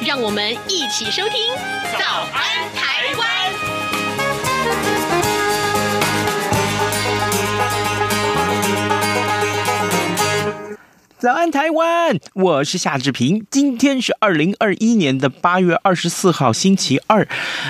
让我们一起收听《早安台湾》。早安，台湾！我是夏志平。今天是二零二一年的八月二十四号，星期二。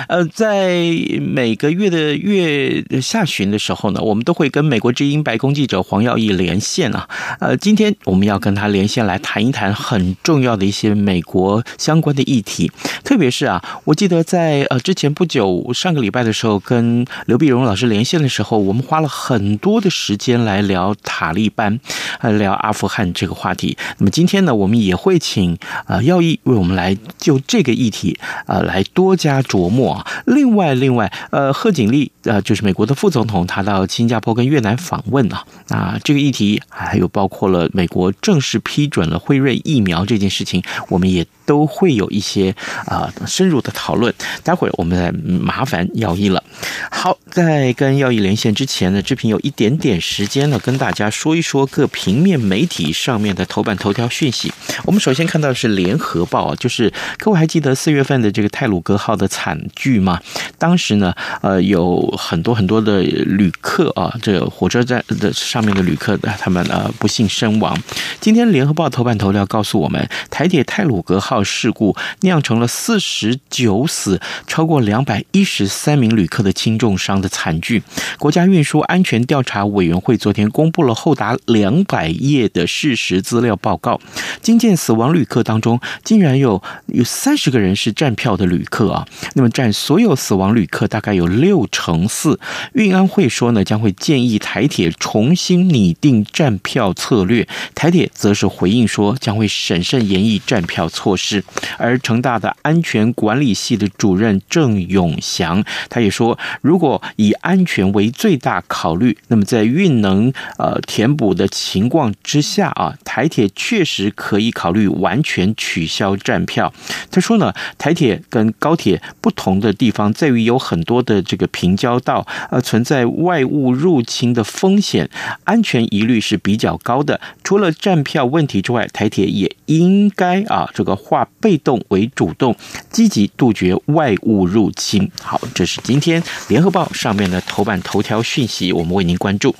呃，在每个月的月下旬的时候呢，我们都会跟美国之音白宫记者黄耀毅连线啊。呃，今天我们要跟他连线来谈一谈很重要的一些美国相关的议题。特别是啊，我记得在呃之前不久上个礼拜的时候，跟刘碧荣老师连线的时候，我们花了很多的时间来聊塔利班，呃，聊阿富汗这个。话题。那么今天呢，我们也会请呃耀毅为我们来就这个议题呃来多加琢磨啊。另外，另外呃贺锦丽呃就是美国的副总统，他到新加坡跟越南访问啊啊这个议题还有包括了美国正式批准了辉瑞疫苗这件事情，我们也都会有一些啊、深入的讨论。待会儿我们再麻烦耀一了。好，在跟耀一连线之前呢，志平有一点点时间呢，跟大家说一说各平面媒体上面。的头版头条讯息，我们首先看到的是《联合报》啊，就是各位还记得四月份的这个泰鲁阁号的惨剧吗？当时呢，呃，有很多很多的旅客啊，这个火车站的上面的旅客，他们呃不幸身亡。今天《联合报》头版头条告诉我们，台铁泰鲁阁号事故酿成了四十九死、超过两百一十三名旅客的轻重伤的惨剧。国家运输安全调查委员会昨天公布了厚达两百页的事实。资料报告，惊见死亡旅客当中，竟然有有三十个人是站票的旅客啊！那么占所有死亡旅客大概有六成四。运安会说呢，将会建议台铁重新拟定站票策略。台铁则是回应说，将会审慎研议站票措施。而成大的安全管理系的主任郑永祥，他也说，如果以安全为最大考虑，那么在运能呃填补的情况之下啊。台铁确实可以考虑完全取消站票。他说呢，台铁跟高铁不同的地方在于有很多的这个平交道，呃，存在外物入侵的风险，安全疑虑是比较高的。除了站票问题之外，台铁也应该啊，这个化被动为主动，积极杜绝外物入侵。好，这是今天联合报上面的头版头条讯息，我们为您关注。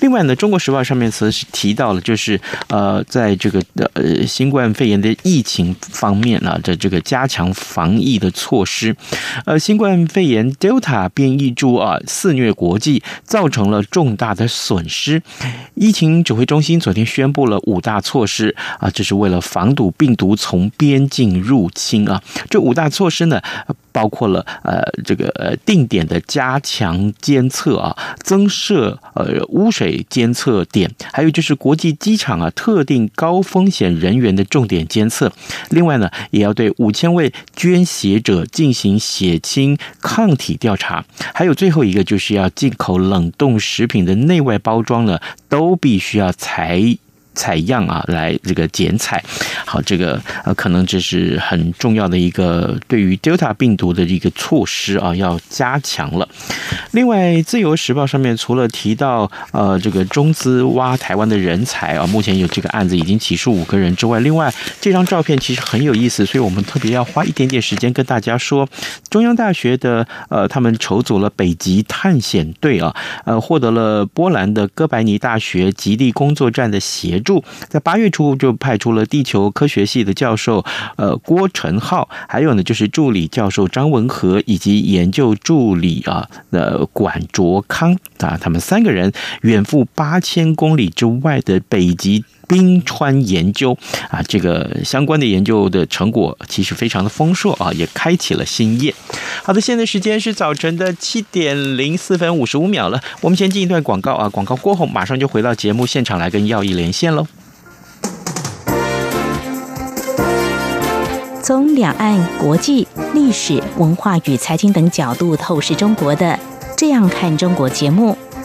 另外呢，中国时报上面则是提到了，就是呃。在这个呃新冠肺炎的疫情方面呢，的这个加强防疫的措施，呃，新冠肺炎 Delta 变异株啊肆虐国际，造成了重大的损失。疫情指挥中心昨天宣布了五大措施啊，这是为了防堵病毒从边边境入侵啊。这五大措施呢，包括了呃这个呃定点的加强监测啊，增设呃污水监测点，还有就是国际机场啊。特定高风险人员的重点监测，另外呢，也要对五千位捐血者进行血清抗体调查，还有最后一个就是要进口冷冻食品的内外包装呢，都必须要采。采样啊，来这个检采，好，这个呃，可能这是很重要的一个对于 Delta 病毒的一个措施啊，要加强了。另外，《自由时报》上面除了提到呃这个中资挖台湾的人才啊，目前有这个案子已经起诉五个人之外，另外这张照片其实很有意思，所以我们特别要花一点点时间跟大家说，中央大学的呃他们筹组了北极探险队啊，呃获得了波兰的哥白尼大学极地工作站的协。在八月初就派出了地球科学系的教授，呃，郭成浩，还有呢就是助理教授张文和以及研究助理啊，呃，管卓康。啊，他们三个人远赴八千公里之外的北极冰川研究啊，这个相关的研究的成果其实非常的丰硕啊，也开启了新页。好的，现在时间是早晨的七点零四分五十五秒了，我们先进一段广告啊，广告过后马上就回到节目现场来跟耀毅连线喽。从两岸国际、历史文化与财经等角度透视中国的《这样看中国》节目，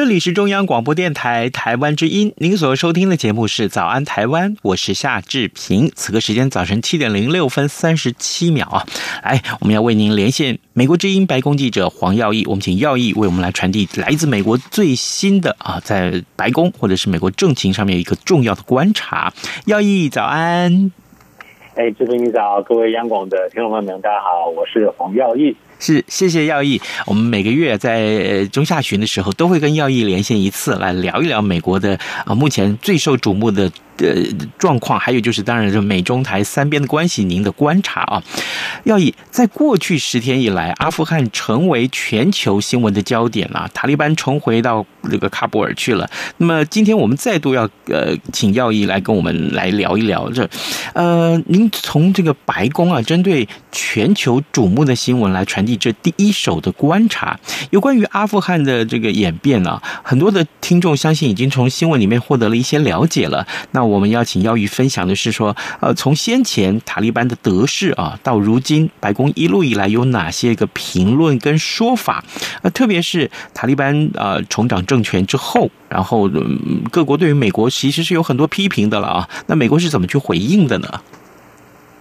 这里是中央广播电台台湾之音，您所收听的节目是《早安台湾》，我是夏志平。此刻时间早晨七点零六分三十七秒啊，来，我们要为您连线美国之音白宫记者黄耀毅，我们请耀毅为我们来传递来自美国最新的啊，在白宫或者是美国政情上面一个重要的观察。耀毅，早安！哎，志平你早，各位央广的听众朋友们，大家好，我是黄耀毅。是，谢谢耀毅。我们每个月在中下旬的时候，都会跟耀毅连线一次，来聊一聊美国的啊，目前最受瞩目的。呃，状况还有就是，当然是美中台三边的关系，您的观察啊，要以，在过去十天以来，阿富汗成为全球新闻的焦点啊，塔利班重回到这个喀布尔去了。那么今天我们再度要呃，请耀义来跟我们来聊一聊这，呃，您从这个白宫啊，针对全球瞩目的新闻来传递这第一手的观察，有关于阿富汗的这个演变啊，很多的听众相信已经从新闻里面获得了一些了解了。那我们邀请耀宇分享的是说，呃，从先前塔利班的得势啊，到如今白宫一路以来有哪些个评论跟说法？呃，特别是塔利班啊、呃、重掌政权之后，然后、嗯、各国对于美国其实是有很多批评的了啊。那美国是怎么去回应的呢？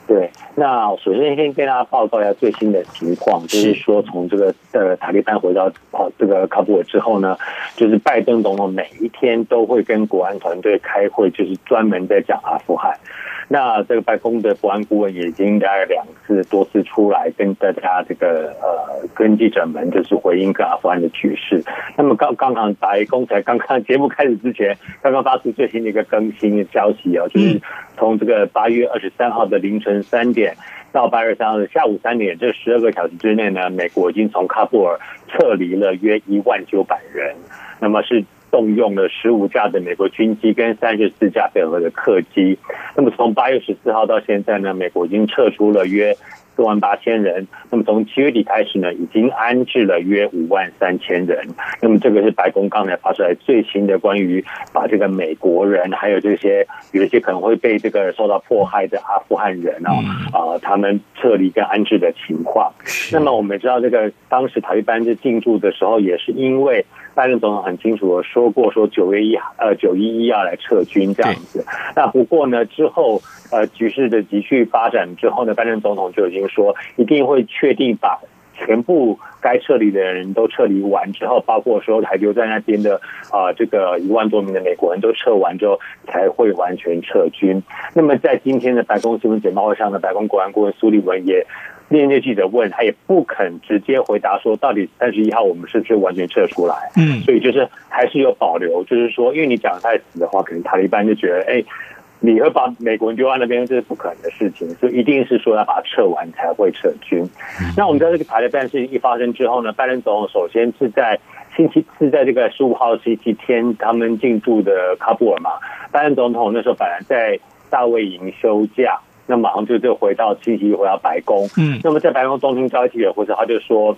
对。那首先先跟大家报告一下最新的情况，就是说从这个呃塔利班回到啊这个喀布尔之后呢，就是拜登总统每一天都会跟国安团队开会，就是专门在讲阿富汗。那这个白宫的国安顾问也已经大概两次多次出来跟大家这个呃跟记者们就是回应跟阿富汗的局势。那么刚刚刚白宫才刚刚节目开始之前，刚刚发出最新的一个更新的消息啊，就是从这个八月二十三号的凌晨三点到八月三号的下午三点这十二个小时之内呢，美国已经从喀布尔撤离了约一万九百人，那么是。动用了十五架的美国军机跟三十四架北俄的客机。那么从八月十四号到现在呢，美国已经撤出了约四万八千人。那么从七月底开始呢，已经安置了约五万三千人。那么这个是白宫刚才发出来最新的关于把这个美国人还有这些有一些可能会被这个受到迫害的阿富汗人啊啊，他们撤离跟安置的情况。那么我们知道，这个当时塔利班是进驻的时候，也是因为。拜登总统很清楚的说过，说九月一呃九一一要来撤军这样子。那不过呢，之后呃局势的急剧发展之后呢，拜登总统就已经说一定会确定把全部该撤离的人都撤离完之后，包括说还留在那边的啊这个一万多名的美国人都撤完之后，才会完全撤军。那么在今天的白宫新闻简报会上呢，白宫国安顾问苏利文也。面对记者问，他也不肯直接回答说，到底三十一号我们是不是完全撤出来？嗯，所以就是还是有保留，就是说，因为你讲得太死的话，可能塔利班就觉得，哎，你会把美国人丢在那边，这是不可能的事情，所以一定是说要把它撤完才会撤军。那我们在这个塔利班事情一发生之后呢，拜登总统首先是在星期是在这个十五号星期天，他们进驻的喀布尔嘛，拜登总统那时候本来在大卫营休假。那马上就就回到星期一回到白宫，嗯，那么在白宫中心召开记者会时，他就说，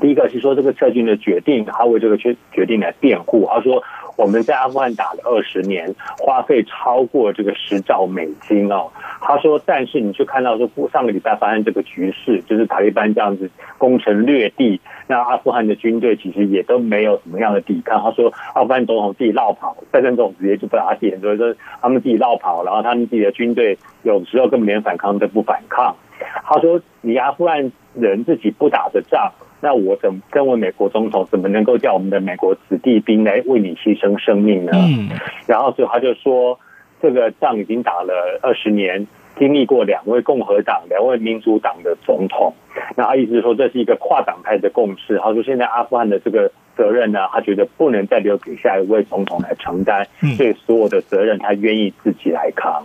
第一个是说这个撤军的决定，他为这个决决定来辩护。他说我们在阿富汗打了二十年，花费超过这个十兆美金哦。他说，但是你去看到说，上个礼拜发生这个局势，就是塔利班这样子攻城略地，那阿富汗的军队其实也都没有什么样的抵抗。他说，阿富汗总统自己落跑，拜登总统直接就不打点，所以说他们自己落跑，然后他们自己的军队有时候根本连反抗都不反抗。他说，你阿富汗人自己不打的仗，那我怎么身为美国总统，怎么能够叫我们的美国子弟兵来为你牺牲生命呢？嗯，然后所以他就说。这个仗已经打了二十年，经历过两位共和党、两位民主党的总统。那他意思是说，这是一个跨党派的共识。他说，现在阿富汗的这个责任呢，他觉得不能再留给下一位总统来承担，所以所有的责任他愿意自己来扛。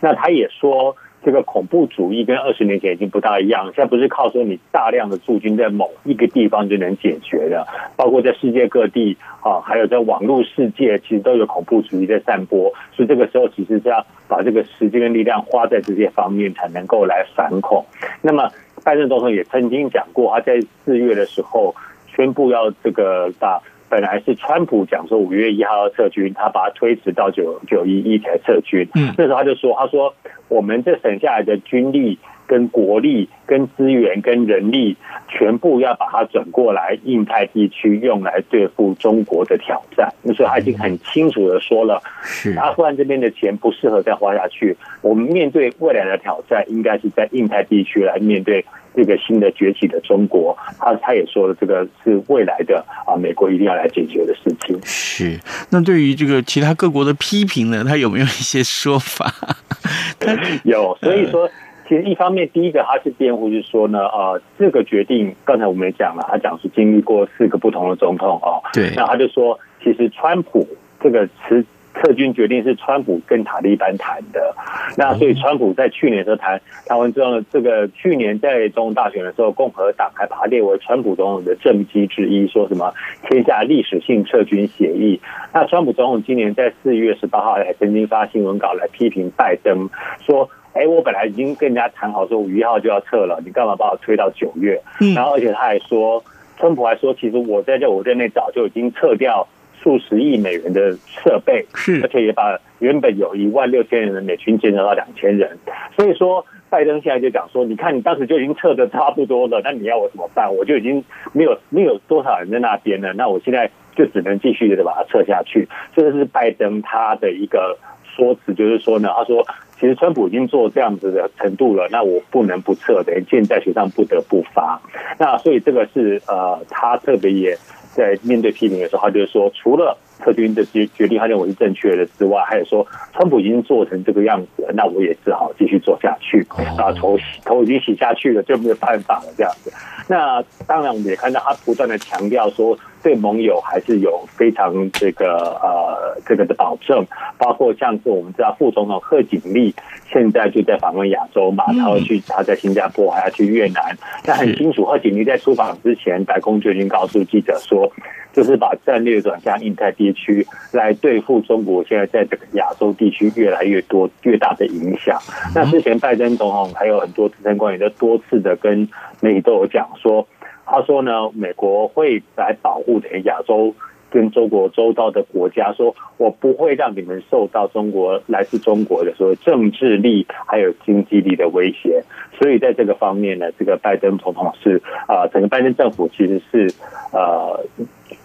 那他也说。这个恐怖主义跟二十年前已经不大一样，现在不是靠说你大量的驻军在某一个地方就能解决的，包括在世界各地啊，还有在网络世界，其实都有恐怖主义在散播，所以这个时候其实是要把这个时间跟力量花在这些方面，才能够来反恐。那么拜登总统也曾经讲过，他在四月的时候宣布要这个把。本来是川普讲说五月一号要撤军，他把它推迟到九九一一才撤军。嗯，那时候他就说：“他说我们这省下来的军力、跟国力、跟资源、跟人力，全部要把它转过来印太地区，用来对付中国的挑战。”那时候他已经很清楚的说了，是阿富汗这边的钱不适合再花下去。我们面对未来的挑战，应该是在印太地区来面对。这个新的崛起的中国，他他也说了，这个是未来的啊，美国一定要来解决的事情。是，那对于这个其他各国的批评呢，他有没有一些说法？他有，所以说，其实一方面，第一个他是辩护，就是说呢，呃，这个决定刚才我们也讲了，他讲是经历过四个不同的总统哦，对，那他就说，其实川普这个词。撤军决定是川普跟塔利班谈的，那所以川普在去年的时候谈谈完之后呢，这个去年在总统大选的时候，共和党还把它列为川普总统的政绩之一，说什么签下历史性撤军协议。那川普总统今年在四月十八号还曾经发新闻稿来批评拜登，说：“哎，我本来已经跟人家谈好说五月一号就要撤了，你干嘛把我推到九月？”然后而且他还说，川普还说，其实我在这我在那早就已经撤掉。数十亿美元的设备，是，而且也把原本有一万六千人的美军减少到两千人。所以说，拜登现在就讲说，你看你当时就已经撤的差不多了，那你要我怎么办？我就已经没有没有多少人在那边了，那我现在就只能继续的把它撤下去。这个是拜登他的一个说辞，就是说呢，他说其实川普已经做这样子的程度了，那我不能不撤，等于箭在弦上不得不发。那所以这个是呃，他特别也。在面对批评的时候，他就是说，除了特军的决决定，他认为是正确的之外，还有说，川普已经做成这个样子了，那我也只好继续做下去。啊，头头已经洗下去了，就没有办法了，这样子。那当然，我们也看到他不断的强调说，对盟友还是有非常这个呃这个的保证，包括像是我们知道副总统贺锦丽现在就在访问亚洲嘛，他要去他在新加坡，还要去越南。那很清楚，贺锦丽在出访之前，白宫就已经告诉记者说，就是把战略转向印太地区来对付中国现在在这个亚洲地区越来越多越大的影响。那之前拜登总统还有很多资深官员都多次的跟媒体都有讲说。他说呢，美国会来保护的亚洲跟中国周遭的国家，说我不会让你们受到中国来自中国的所谓政治力还有经济力的威胁。所以在这个方面呢，这个拜登总统是啊，整个拜登政府其实是呃。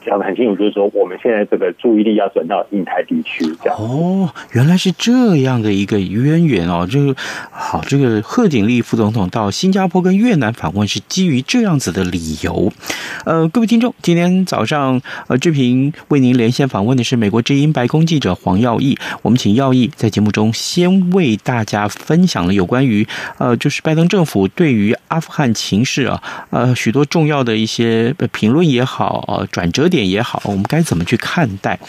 讲得很清楚，就是说我们现在这个注意力要转到印太地区，这样。哦，原来是这样的一个渊源哦。这个好，这个贺锦丽副总统到新加坡跟越南访问是基于这样子的理由。呃，各位听众，今天早上呃志平为您连线访问的是美国之音白宫记者黄耀毅。我们请耀毅在节目中先为大家分享了有关于呃，就是拜登政府对于阿富汗情势啊，呃，许多重要的一些评论也好，呃，转折点也好，我们该怎么去看待？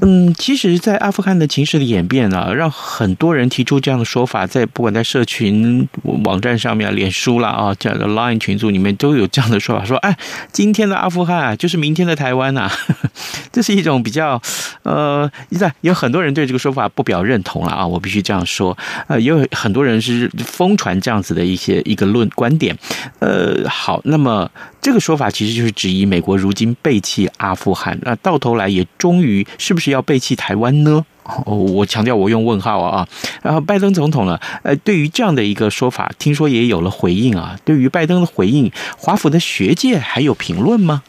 嗯，其实，在阿富汗的情势的演变呢，让很多人提出这样的说法，在不管在社群网站上面、脸书啦啊这样的 Line 群组里面都有这样的说法，说哎，今天的阿富汗啊，就是明天的台湾呐，这是一种比较呃，在有很多人对这个说法不表认同了啊，我必须这样说，呃，也有很多人是疯传这样子的一些一个论观点，呃，好，那么。这个说法其实就是质疑美国如今背弃阿富汗，那到头来也终于是不是要背弃台湾呢？哦，我强调我用问号啊。然后拜登总统呢，呃，对于这样的一个说法，听说也有了回应啊。对于拜登的回应，华府的学界还有评论吗？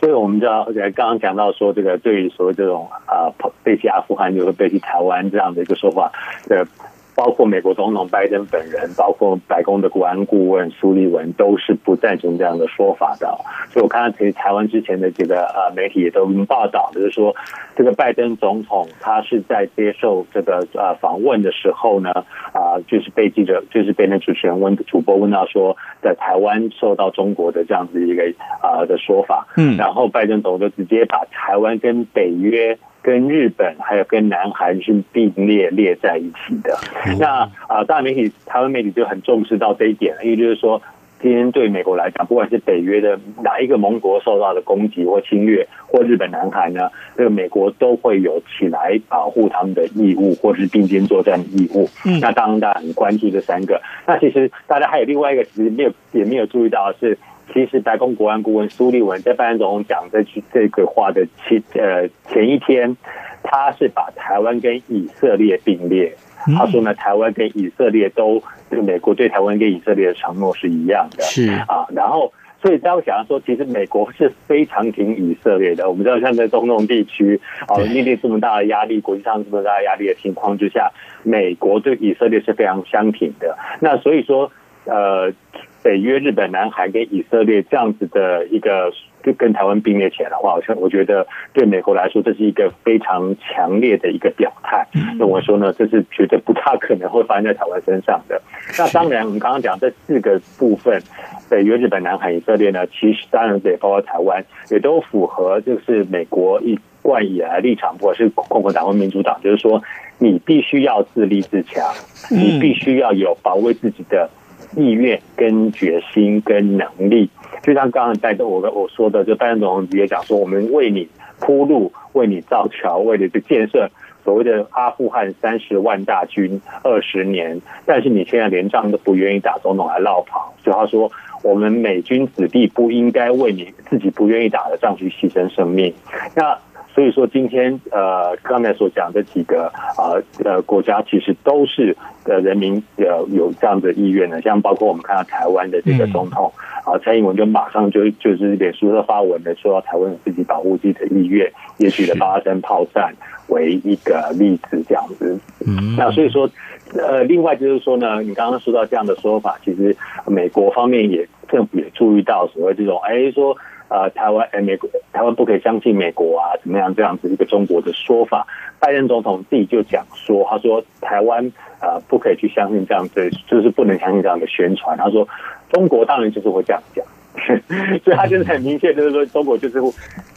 所以我们知道，而且刚刚讲到说，这个对于所谓这种啊，背弃阿富汗就会背弃台湾这样的一个说法的。包括美国总统拜登本人，包括白宫的国安顾问苏利文，都是不赞成这样的说法的。所以我看到其实台湾之前的这个呃媒体也都报道，就是说这个拜登总统他是在接受这个呃访问的时候呢，啊，就是被记者就是被那主持人问主播问到说，在台湾受到中国的这样子一个啊的说法，嗯，然后拜登总统就直接把台湾跟北约。跟日本还有跟南韩是并列列在一起的。那啊，大媒体台湾媒体就很重视到这一点，因为就是说，今天对美国来讲，不管是北约的哪一个盟国受到的攻击或侵略，或日本、南韩呢，这个美国都会有起来保护他们的义务，或者是并肩作战的义务。那当然大家很关注这三个。那其实大家还有另外一个，其实没有也没有注意到的是。其实白宫国安顾问苏利文在拜登总统讲这句这个话的前呃前一天，他是把台湾跟以色列并列。他说呢，台湾跟以色列都，这个美国对台湾跟以色列的承诺是一样的。是啊，然后所以大家想要说，其实美国是非常挺以色列的。我们知道，像在中东地区啊，面临这么大的压力，国际上这么大的压力的情况之下，美国对以色列是非常相挺的。那所以说，呃。北约、日本、南韩跟以色列这样子的一个，就跟台湾并列起来的话，我我觉得对美国来说，这是一个非常强烈的一个表态。那我说呢，这是绝对不大可能会发生在台湾身上的。那当然，我们刚刚讲这四个部分，北约、日本、南韩、以色列呢，其实当然也包括台湾，也都符合就是美国一贯以来立场，不管是共和党或民主党，就是说你必须要自立自强，你必须要有保卫自己的。意愿跟决心跟能力，就像刚刚在我我说的，就戴总也讲说，我们为你铺路，为你造桥，为你去建设所谓的阿富汗三十万大军二十年，但是你现在连仗都不愿意打，总统还落跑，所以他说，我们美军子弟不应该为你自己不愿意打的仗去牺牲生命。那所以说，今天呃，刚才所讲的几个啊呃，呃国家，其实都是呃人民呃有这样的意愿的，像包括我们看到台湾的这个总统啊蔡英文，就马上就就是脸书上发文的说，台湾有自己保护自己的意愿，也举了八二三炮战为一个例子这样子。嗯，那所以说呃，另外就是说呢，你刚刚说到这样的说法，其实美国方面也政府也注意到所谓这种哎说。呃，台湾呃，美国台湾不可以相信美国啊，怎么样这样子一个中国的说法？拜登总统自己就讲说，他说台湾啊不可以去相信这样子，就是不能相信这样的宣传。他说中国当然就是会这样讲。所以他就是很明确，就是说中国就是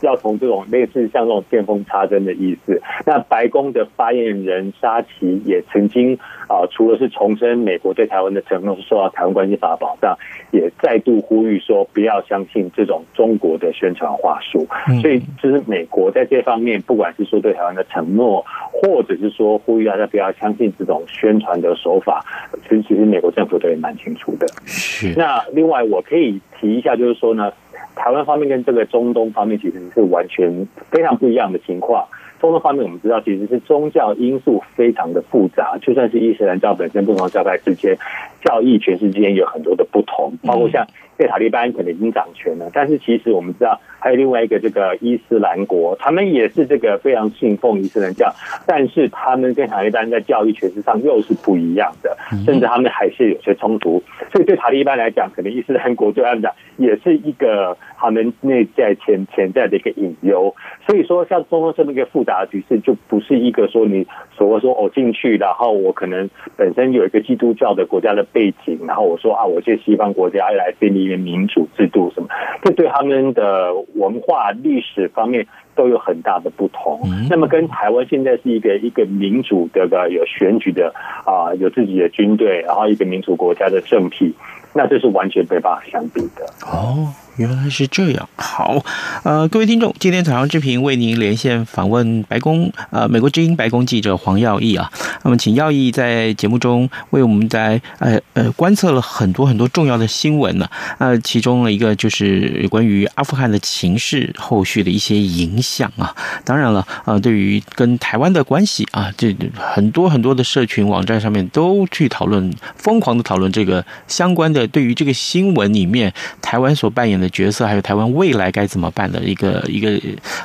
要从这种类似像这种见缝插针的意思。那白宫的发言人沙奇也曾经啊，除了是重申美国对台湾的承诺是受到台湾关系法的保障，也再度呼吁说不要相信这种中国的宣传话术。所以就是美国在这方面，不管是说对台湾的承诺，或者是说呼吁大家不要相信这种宣传的手法，其实其实美国政府都也蛮清楚的。是。那另外我可以。提一下，就是说呢，台湾方面跟这个中东方面其实是完全非常不一样的情况。中东方面，我们知道其实是宗教因素非常的复杂，就算是伊斯兰教本身不同教派之间，教义权势之间有很多的不同，包括像。对塔利班可能已经掌权了，但是其实我们知道还有另外一个这个伊斯兰国，他们也是这个非常信奉伊斯兰教，但是他们跟塔利班在教义权势上又是不一样的，甚至他们还是有些冲突。所以对塔利班来讲，可能伊斯兰国对他们讲也是一个他们内在潜潜在的一个隐忧。所以说，像中东这么一个复杂的局势，就不是一个说你所谓说我进去，然后我可能本身有一个基督教的国家的背景，然后我说啊，我借西方国家要来建立。一个民主制度什么，这对他们的文化历史方面都有很大的不同。那么跟台湾现在是一个一个民主的个有选举的啊，有自己的军队，然后一个民主国家的政体，那这是完全没办法相比的。哦，原来是这样。好，呃，各位听众，今天早上志平为您连线访问白宫，呃，美国之音白宫记者黄耀毅啊。那么，请耀毅在节目中为我们在呃呃观测了很多很多重要的新闻呢。呃，其中的一个就是关于阿富汗的情势后续的一些影响啊。当然了，呃，对于跟台湾的关系啊，这很多很多的社群网站上面都去讨论，疯狂的讨论这个相关的对于这个新闻里面台湾所扮演的角色，还有台湾未来该怎么办的一个一个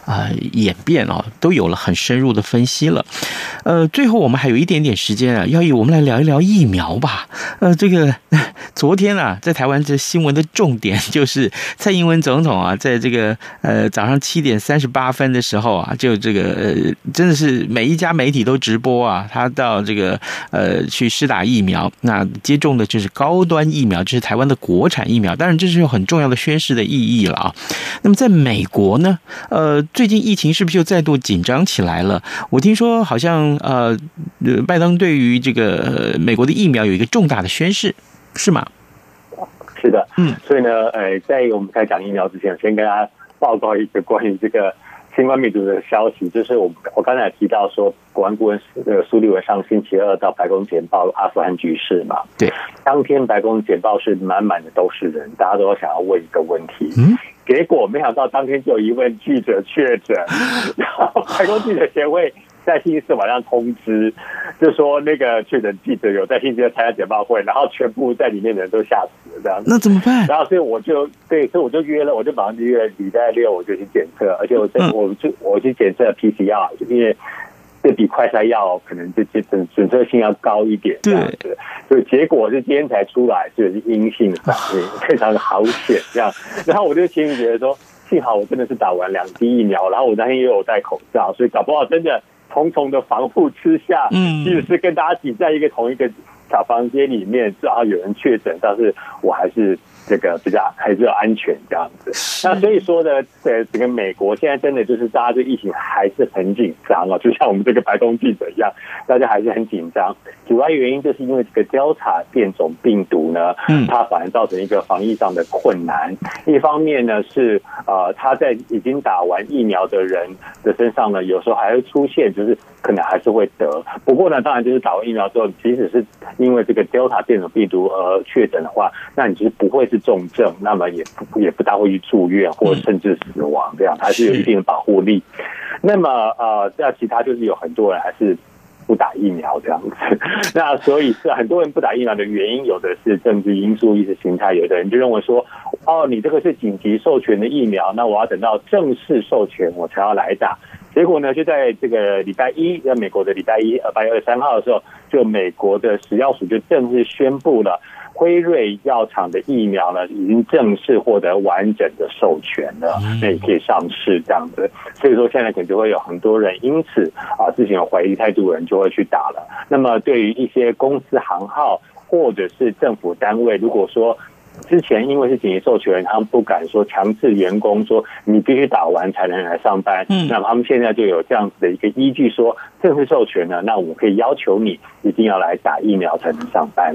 啊、呃、演变啊，都有了很深入的分析了。呃，最后我们还有一点点时间啊，要以我们来聊一聊疫苗吧。呃，这个 昨天啊，在台湾这新闻的重点 就是蔡英文总统啊，在这个呃早上七点三十八分的时候啊，就这个呃真的是每一家媒体都直播啊，他到这个呃去施打疫苗，那接种的就是高端疫苗，就是台湾的国产疫苗。当然，这是有很重要的宣誓的意义了啊。那么，在美国呢，呃，最近疫情是不是又再度紧张起来了？我听说好像呃，拜登对于这个美国的疫苗有一个重大的宣誓，是吗？是的，嗯，所以呢，呃，在我们开始讲疫苗之前，先跟大家报告一个关于这个。新冠病毒的消息，就是我我刚才提到说，国安顾问呃苏立文上星期二到白宫简报阿富汗局势嘛。对，当天白宫简报是满满的都是人，大家都想要问一个问题。嗯，结果没想到当天就有一位记者确诊，然后白宫记者协会。在星期四晚上通知，就说那个确诊记者有在星期二参加简报会，然后全部在里面的人都吓死了，这样子。那怎么办？然后所以我就对，所以我就约了，我就马上约礼拜六我就去检测，而且我在我就我去检测 PCR，因为这比快筛药可能这这准准确性要高一点，这样子。所以结果是今天才出来，就是阴性反应，非常的好险，这样。然后我就心里觉得说，幸好我真的是打完两剂疫苗，然后我那天又有戴口罩，所以搞不好真的。重重的防护之下，嗯，即使是跟大家挤在一个同一个小房间里面，只要有人确诊，但是我还是。这个比较还是要安全这样子，那所以说呢，呃，整个美国现在真的就是大家对疫情还是很紧张啊，就像我们这个白宫记者一样，大家还是很紧张。主要原因就是因为这个 Delta 变种病毒呢，嗯，它反而造成一个防疫上的困难。一方面呢是呃，他在已经打完疫苗的人的身上呢，有时候还会出现，就是可能还是会得。不过呢，当然就是打完疫苗之后，即使是因为这个 Delta 变种病毒而确诊的话，那你就是不会是。重症，那么也不也不大会去住院，或甚至死亡，这样还是有一定的保护力。那么呃，那其他就是有很多人还是不打疫苗这样子。那所以是很多人不打疫苗的原因，有的是政治因素、意识形态，有的人就认为说，哦，你这个是紧急授权的疫苗，那我要等到正式授权我才要来打。结果呢，就在这个礼拜一，在美国的礼拜一，呃，八月二十三号的时候，就美国的食药署就正式宣布了。辉瑞药厂的疫苗呢，已经正式获得完整的授权了，那也可以上市这样子。所以说，现在可能就会有很多人因此啊，之前有怀疑态度的人就会去打了。那么，对于一些公司行号或者是政府单位，如果说之前因为是紧急授权，他们不敢说强制员工说你必须打完才能来上班，嗯，那么他们现在就有这样子的一个依据，说正式授权呢，那我可以要求你一定要来打疫苗才能上班。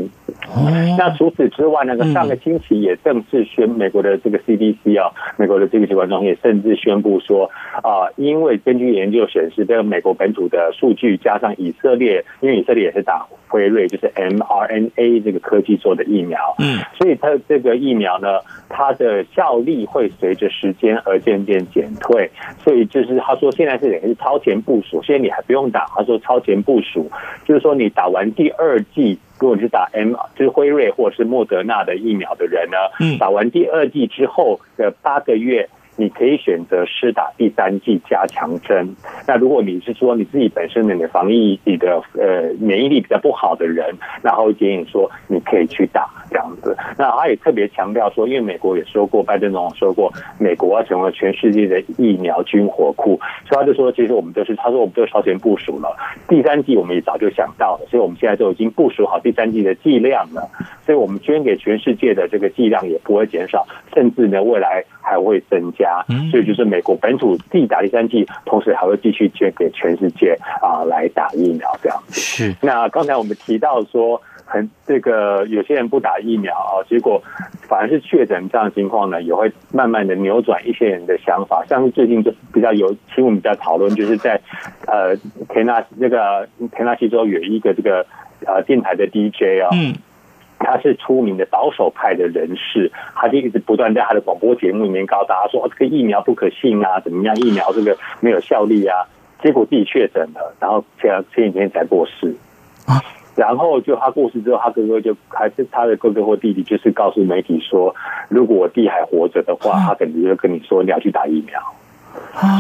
那除此之外，那个上个星期也正式宣美国的这个 CDC 啊，美国的这个疾管中心也甚至宣布说啊，因为根据研究显示，这个美国本土的数据加上以色列，因为以色列也是打辉瑞，就是 mRNA 这个科技做的疫苗，嗯，所以它这个疫苗呢，它的效力会随着时间而渐渐减退，所以就是他说现在是等于是超前部署，现在你还不用打，他说超前部署，就是说你打完第二剂。如果你是打 M，就是辉瑞或者是莫德纳的疫苗的人呢，打完第二剂之后的八个月。你可以选择施打第三剂加强针。那如果你是说你自己本身的你的防疫你的呃免疫力比较不好的人，然后建议说你可以去打这样子。那他也特别强调说，因为美国也说过，拜登总统说过，美国要成为全世界的疫苗军火库，所以他就说，其实我们都是，他说我们都超前部署了。第三剂我们也早就想到了，所以我们现在都已经部署好第三剂的剂量了。所以我们捐给全世界的这个剂量也不会减少，甚至呢未来还会增加。家，所以就是美国本土自己打第三剂，同时还会继续捐给全世界啊来打疫苗这样子。是。那刚才我们提到说，很这个有些人不打疫苗啊，结果反而是确诊这样的情况呢，也会慢慢的扭转一些人的想法。像是最近就比较有新闻比较讨论，就是在呃田纳那个田纳西州有一个这个呃电台的 DJ 啊，嗯，他是出名的保守派的人士，他就一直不断在他的广播节目里面告诉大家说，这个疫苗不可信啊，怎么样，疫苗这个没有效力啊，结果自己确诊了，然后前前几天才过世啊。然后就他过世之后，他哥哥就还是他的哥哥或弟弟，就是告诉媒体说，如果我弟还活着的话，他肯定就跟你说你要去打疫苗。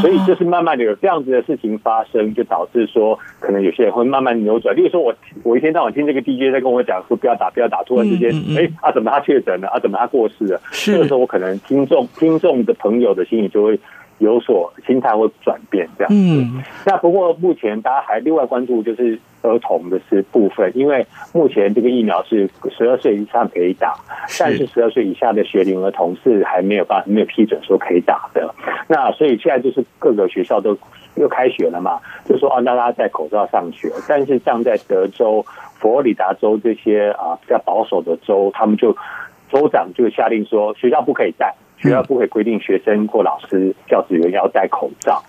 所以就是慢慢的有这样子的事情发生，就导致说可能有些人会慢慢扭转。例如说我我一天到晚听这个 DJ 在跟我讲说不要打不要打，突然之间哎啊怎么他确诊了啊怎么他过世了？这个时候我可能听众听众的朋友的心里就会。有所心态会转变这样子，嗯，那不过目前大家还另外关注就是儿童的是部分，因为目前这个疫苗是十二岁以上可以打，但是十二岁以下的学龄儿童是还没有办法没有批准说可以打的。那所以现在就是各个学校都又开学了嘛，就说啊，那大家戴口罩上学。但是像在德州、佛罗里达州这些啊比较保守的州，他们就州长就下令说学校不可以戴。学校不会规定学生或老师、教职员要戴口罩，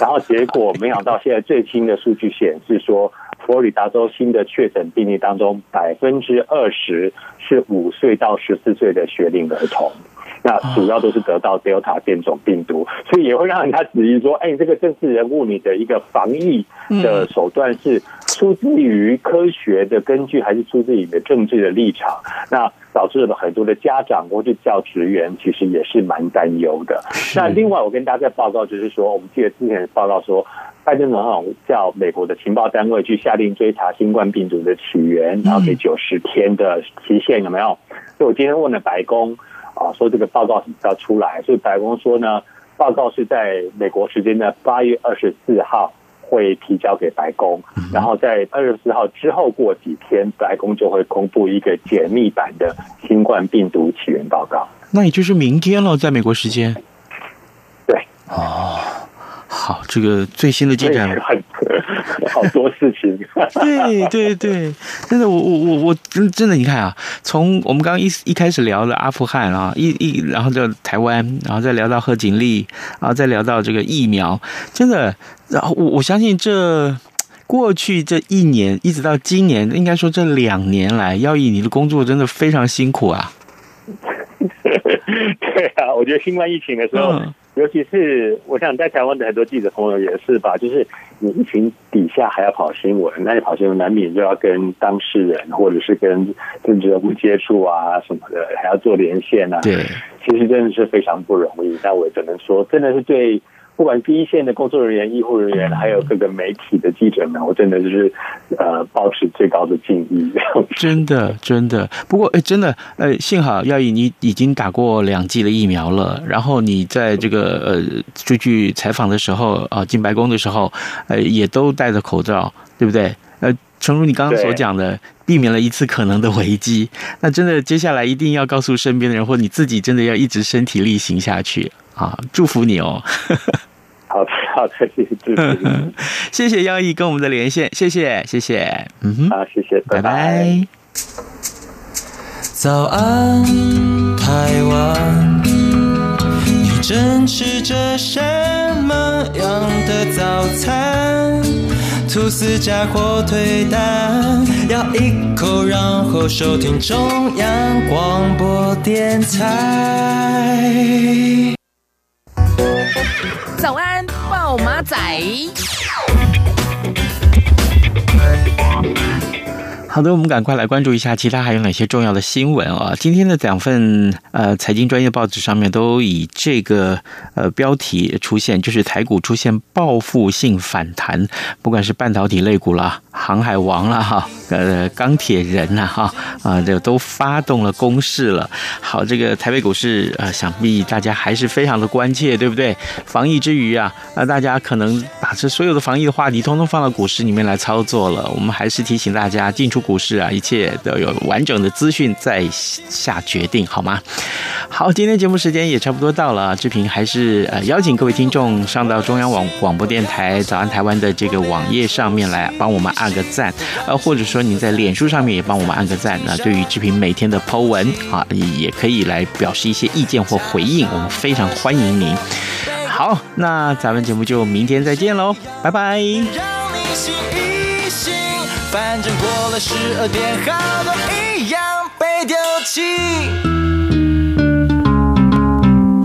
然后结果没想到现在最新的数据显示说，佛罗里达州新的确诊病例当中，百分之二十是五岁到十四岁的学龄儿童。那主要都是得到 Delta 变种病毒，所以也会让人家质疑说：“哎，这个政治人物，你的一个防疫的手段是出自于科学的根据，还是出自于你的政治的立场？”那导致了很多的家长或者教职员其实也是蛮担忧的。那另外，我跟大家报告就是说，我们记得之前报告说，拜登总统叫美国的情报单位去下令追查新冠病毒的起源，然后给九十天的期限，有没有？所以我今天问了白宫。啊，说这个报告什么时候出来？所以白宫说呢，报告是在美国时间的八月二十四号会提交给白宫，然后在二十四号之后过几天，白宫就会公布一个解密版的新冠病毒起源报告。那也就是明天了，在美国时间。对。哦。好，这个最新的进展，很好多事情。对对对，真的，我我我我真真的，你看啊，从我们刚刚一一开始聊的阿富汗啊，一一然后就台湾，然后再聊到贺锦丽，然后再聊到这个疫苗，真的，然后我我相信这过去这一年一直到今年，应该说这两年来，耀义你的工作真的非常辛苦啊。对啊，我觉得新冠疫情的时候。嗯尤其是我想在台湾的很多记者朋友也是吧，就是你疫情底下还要跑新闻，那你跑新闻难免就要跟当事人或者是跟政治人物接触啊什么的，还要做连线啊。对，其实真的是非常不容易。那我只能说，真的是对。不管第一线的工作人员、医护人员，还有各个媒体的记者们，我真的就是呃，保持最高的敬意。真的，真的。不过，哎，真的，呃，幸好耀义你已经打过两剂的疫苗了。然后你在这个呃出去采访的时候啊，进白宫的时候，呃，也都戴着口罩，对不对？呃，诚如你刚刚所讲的，避免了一次可能的危机。那真的，接下来一定要告诉身边的人，或你自己，真的要一直身体力行下去啊！祝福你哦。好的，好的，谢谢支持，谢谢耀毅跟我们的连线，谢谢，谢谢，嗯，好，谢谢，拜拜。拜拜。早安，台湾，你正吃着什么样的早餐？吐司加火腿蛋，咬一口，然后收听中央广播电台。早安，报马仔。好的，我们赶快来关注一下其他还有哪些重要的新闻啊！今天的两份呃财经专业报纸上面都以这个呃标题出现，就是台股出现报复性反弹，不管是半导体类股啦。航海王了哈，呃，钢铁人了哈，啊，这个都发动了攻势了。好，这个台北股市，呃，想必大家还是非常的关切，对不对？防疫之余啊，那大家可能把这所有的防疫的话题，通通放到股市里面来操作了。我们还是提醒大家，进出股市啊，一切都有完整的资讯再下决定，好吗？好，今天节目时间也差不多到了，志平还是呃邀请各位听众上到中央网广播电台早安台湾的这个网页上面来帮我们按个赞，呃，或者说你在脸书上面也帮我们按个赞。那对于志平每天的 Po 文啊，也可以来表示一些意见或回应，我们非常欢迎您。好，那咱们节目就明天再见喽，拜拜。反正过了十二点，好多一样被丢弃。